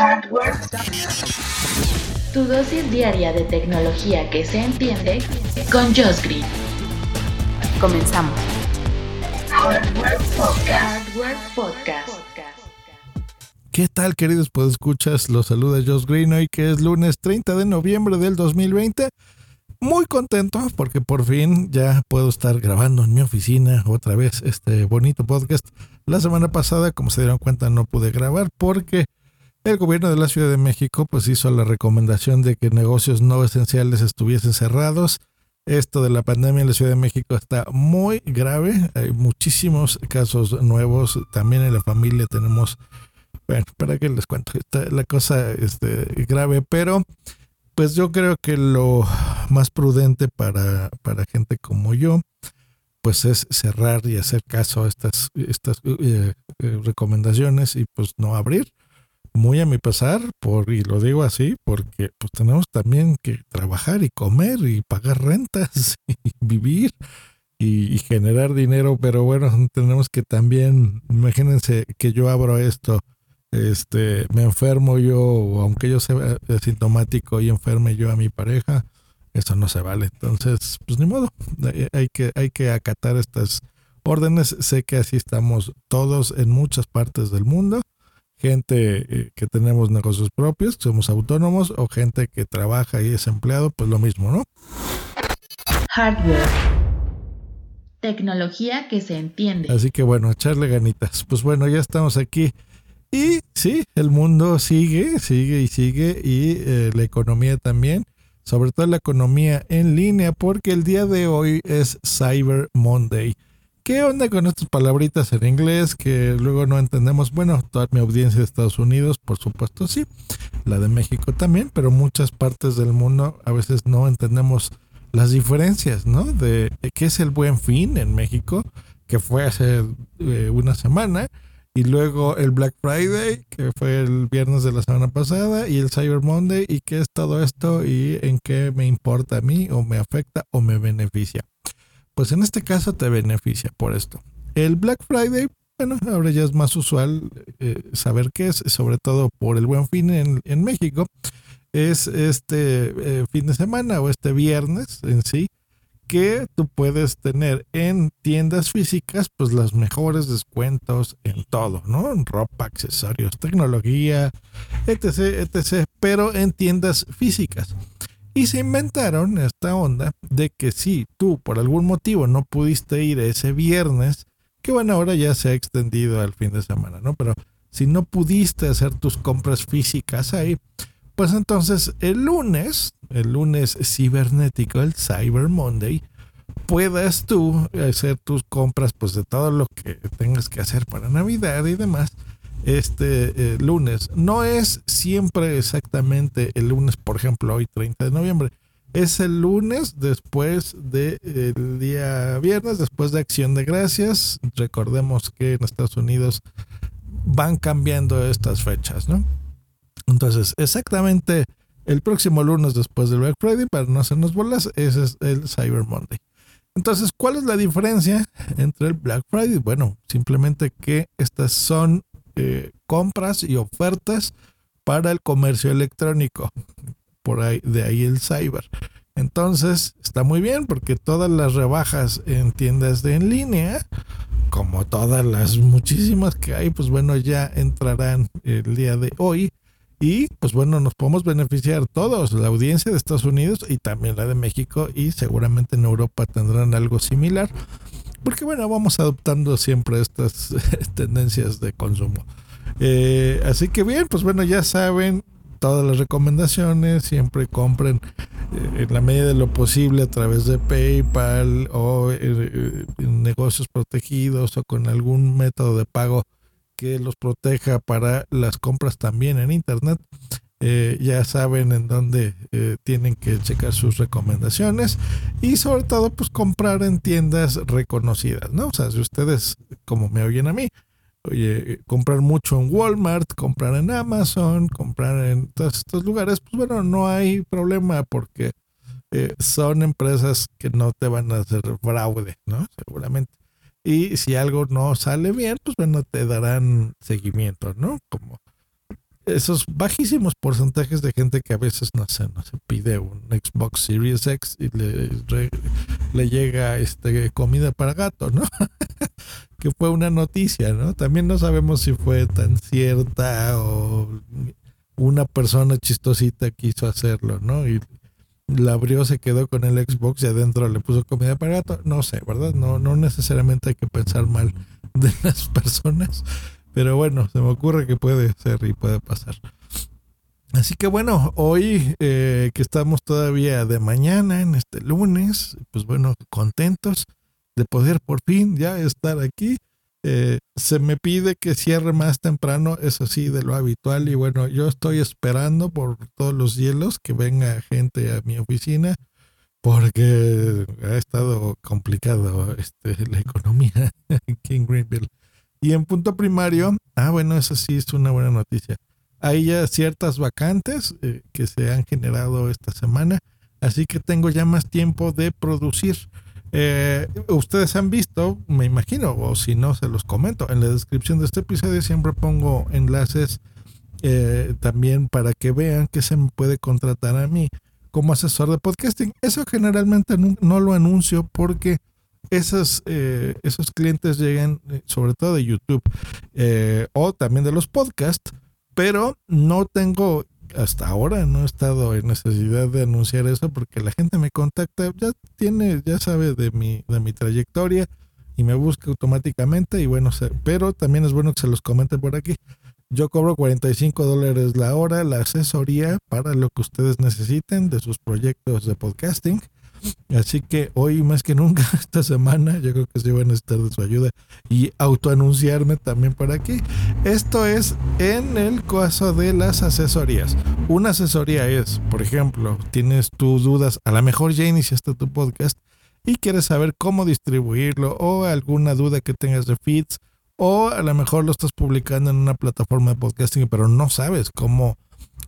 Hardware. Tu dosis diaria de tecnología que se entiende con Josh Green. Comenzamos. Hardware Podcast. Hardware Podcast. ¿Qué tal, queridos escuchas Los saluda Josh Green hoy que es lunes 30 de noviembre del 2020. Muy contento porque por fin ya puedo estar grabando en mi oficina otra vez este bonito podcast. La semana pasada, como se dieron cuenta, no pude grabar porque el gobierno de la Ciudad de México pues hizo la recomendación de que negocios no esenciales estuviesen cerrados. Esto de la pandemia en la Ciudad de México está muy grave. Hay muchísimos casos nuevos. También en la familia tenemos, bueno, para qué les cuento, la cosa este, grave, pero pues yo creo que lo más prudente para, para gente como yo, pues es cerrar y hacer caso a estas, estas eh, eh, recomendaciones y pues no abrir muy a mi pesar, por, y lo digo así, porque pues tenemos también que trabajar y comer y pagar rentas y vivir y, generar dinero, pero bueno, tenemos que también, imagínense que yo abro esto, este, me enfermo yo, aunque yo sea asintomático y enferme yo a mi pareja, eso no se vale. Entonces, pues ni modo, hay que, hay que acatar estas órdenes. Sé que así estamos todos en muchas partes del mundo gente eh, que tenemos negocios propios, somos autónomos, o gente que trabaja y es empleado, pues lo mismo, ¿no? Hardware. Tecnología que se entiende. Así que bueno, echarle ganitas. Pues bueno, ya estamos aquí. Y sí, el mundo sigue, sigue y sigue, y eh, la economía también, sobre todo la economía en línea, porque el día de hoy es Cyber Monday. ¿Qué onda con estas palabritas en inglés que luego no entendemos? Bueno, toda mi audiencia de Estados Unidos, por supuesto, sí. La de México también, pero muchas partes del mundo a veces no entendemos las diferencias, ¿no? De, qué es el buen fin en México, que fue hace eh, una semana, y luego el Black Friday, que fue el viernes de la semana pasada, y el Cyber Monday, y qué es todo esto y en qué me importa a mí, o me afecta, o me beneficia pues en este caso te beneficia por esto. El Black Friday, bueno, ahora ya es más usual eh, saber qué es, sobre todo por el buen fin en, México. Es este eh, fin de semana o este viernes en sí que tú puedes tener en tiendas físicas pues los mejores descuentos en todo, ¿no? En ropa, accesorios, tecnología, etc, etc, pero en tiendas físicas. Y se inventaron esta onda de que si tú por algún motivo no pudiste ir ese viernes, que bueno, ahora ya se ha extendido al fin de semana, ¿no? Pero si no pudiste hacer tus compras físicas ahí, pues entonces el lunes, el lunes cibernético, el Cyber Monday, puedas tú hacer tus compras pues de todo lo que tengas que hacer para Navidad y demás este eh, lunes. No es siempre exactamente el lunes, por ejemplo, hoy 30 de noviembre. Es el lunes después del día viernes, después de Acción de Gracias. Recordemos que en Estados Unidos van cambiando estas fechas, ¿no? Entonces, exactamente el próximo lunes después del Black Friday, para no hacernos bolas, ese es el Cyber Monday. Entonces, ¿cuál es la diferencia entre el Black Friday? Bueno, simplemente que estas son eh, compras y ofertas para el comercio electrónico. Por ahí, de ahí el cyber. Entonces, está muy bien porque todas las rebajas en tiendas de en línea, como todas las muchísimas que hay, pues bueno, ya entrarán el día de hoy. Y pues bueno, nos podemos beneficiar todos, la audiencia de Estados Unidos y también la de México y seguramente en Europa tendrán algo similar porque bueno, vamos adoptando siempre estas tendencias de consumo. Eh, así que bien, pues bueno, ya saben todas las recomendaciones, siempre compren eh, en la medida de lo posible a través de PayPal o eh, en negocios protegidos o con algún método de pago que los proteja para las compras también en Internet. Eh, ya saben en dónde eh, tienen que checar sus recomendaciones y sobre todo pues comprar en tiendas reconocidas, ¿no? O sea, si ustedes como me oyen a mí, oye, comprar mucho en Walmart, comprar en Amazon, comprar en todos estos lugares, pues bueno, no hay problema porque eh, son empresas que no te van a hacer fraude, ¿no? Seguramente. Y si algo no sale bien, pues bueno, te darán seguimiento, ¿no? Como esos bajísimos porcentajes de gente que a veces no sé, no se pide un Xbox Series X y le, le llega este comida para gato, ¿no? que fue una noticia, ¿no? También no sabemos si fue tan cierta o una persona chistosita quiso hacerlo, ¿no? Y la abrió, se quedó con el Xbox y adentro le puso comida para gato. No sé, ¿verdad? No, no necesariamente hay que pensar mal de las personas. Pero bueno, se me ocurre que puede ser y puede pasar. Así que bueno, hoy eh, que estamos todavía de mañana, en este lunes, pues bueno, contentos de poder por fin ya estar aquí. Eh, se me pide que cierre más temprano, eso sí, de lo habitual. Y bueno, yo estoy esperando por todos los hielos que venga gente a mi oficina, porque ha estado complicado este, la economía aquí en Greenville. Y en punto primario, ah, bueno, eso sí es una buena noticia. Hay ya ciertas vacantes eh, que se han generado esta semana, así que tengo ya más tiempo de producir. Eh, ustedes han visto, me imagino, o si no, se los comento. En la descripción de este episodio siempre pongo enlaces eh, también para que vean que se me puede contratar a mí como asesor de podcasting. Eso generalmente no lo anuncio porque esos, eh, esos clientes llegan eh, sobre todo de YouTube eh, o también de los podcasts, pero no tengo hasta ahora no he estado en necesidad de anunciar eso porque la gente me contacta, ya tiene, ya sabe de mi, de mi trayectoria y me busca automáticamente y bueno, pero también es bueno que se los comente por aquí. Yo cobro 45 dólares la hora la asesoría para lo que ustedes necesiten de sus proyectos de podcasting. Así que hoy más que nunca, esta semana, yo creo que sí van a estar de su ayuda y autoanunciarme también por aquí. Esto es en el caso de las asesorías. Una asesoría es, por ejemplo, tienes tus dudas, a lo mejor ya iniciaste tu podcast y quieres saber cómo distribuirlo o alguna duda que tengas de feeds o a lo mejor lo estás publicando en una plataforma de podcasting pero no sabes cómo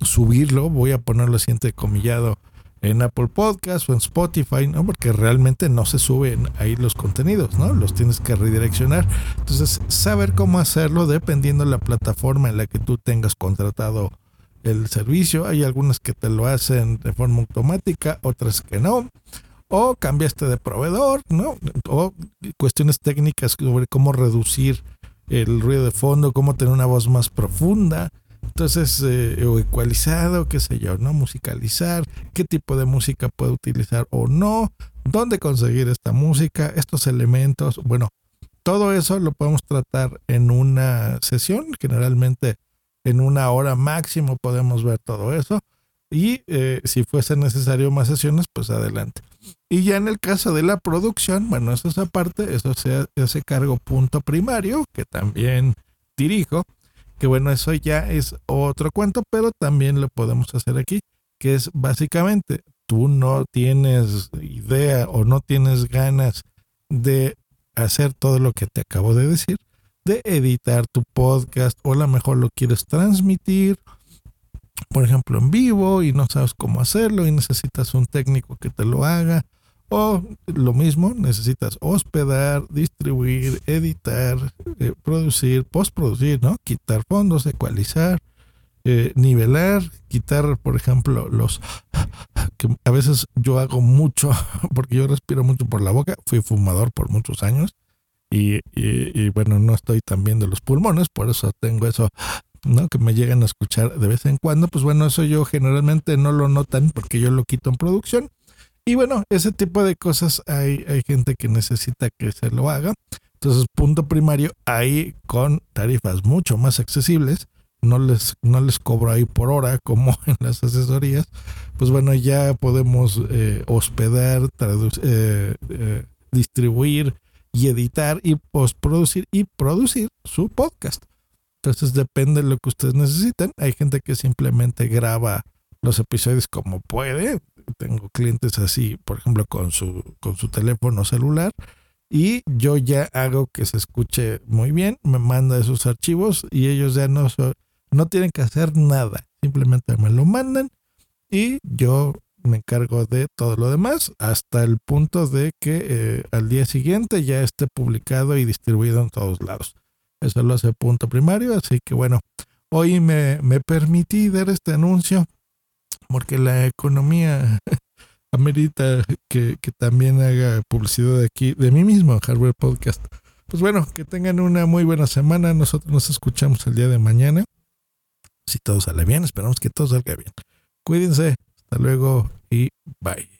subirlo. Voy a ponerlo así comillado en Apple Podcast o en Spotify, ¿no? Porque realmente no se suben ahí los contenidos, ¿no? Los tienes que redireccionar. Entonces, saber cómo hacerlo dependiendo de la plataforma en la que tú tengas contratado el servicio. Hay algunas que te lo hacen de forma automática, otras que no. O cambiaste de proveedor, ¿no? O cuestiones técnicas sobre cómo reducir el ruido de fondo, cómo tener una voz más profunda entonces, eh, o ecualizado, qué sé yo, ¿no? Musicalizar, qué tipo de música puede utilizar o no, dónde conseguir esta música, estos elementos. Bueno, todo eso lo podemos tratar en una sesión, generalmente en una hora máximo podemos ver todo eso. Y eh, si fuese necesario más sesiones, pues adelante. Y ya en el caso de la producción, bueno, eso es aparte, eso se hace cargo punto primario, que también dirijo que bueno, eso ya es otro cuento, pero también lo podemos hacer aquí, que es básicamente tú no tienes idea o no tienes ganas de hacer todo lo que te acabo de decir, de editar tu podcast o a lo mejor lo quieres transmitir, por ejemplo, en vivo y no sabes cómo hacerlo y necesitas un técnico que te lo haga o lo mismo, necesitas hospedar, distribuir, editar, eh, producir, postproducir, ¿no? Quitar fondos, ecualizar, eh, nivelar, quitar, por ejemplo, los que a veces yo hago mucho, porque yo respiro mucho por la boca, fui fumador por muchos años y, y bueno, no estoy tan de los pulmones, por eso tengo eso ¿no? Que me llegan a escuchar de vez en cuando, pues bueno, eso yo generalmente no lo notan porque yo lo quito en producción y bueno, ese tipo de cosas hay, hay gente que necesita que se lo haga. Entonces, punto primario, ahí con tarifas mucho más accesibles, no les, no les cobro ahí por hora como en las asesorías, pues bueno, ya podemos eh, hospedar, eh, eh, distribuir y editar y postproducir y producir su podcast. Entonces depende de lo que ustedes necesiten. Hay gente que simplemente graba los episodios como puede. Tengo clientes así, por ejemplo, con su, con su teléfono celular. Y yo ya hago que se escuche muy bien. Me manda esos archivos y ellos ya no, no tienen que hacer nada. Simplemente me lo mandan y yo me encargo de todo lo demás hasta el punto de que eh, al día siguiente ya esté publicado y distribuido en todos lados. Eso lo hace punto primario, así que bueno, hoy me, me permití dar este anuncio porque la economía amerita que, también haga publicidad de aquí, de mí mismo, Hardware Podcast. Pues bueno, que tengan una muy buena semana. Nosotros nos escuchamos el día de mañana. Si todo sale bien, esperamos que todo salga bien. Cuídense. Hasta luego y bye.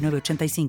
85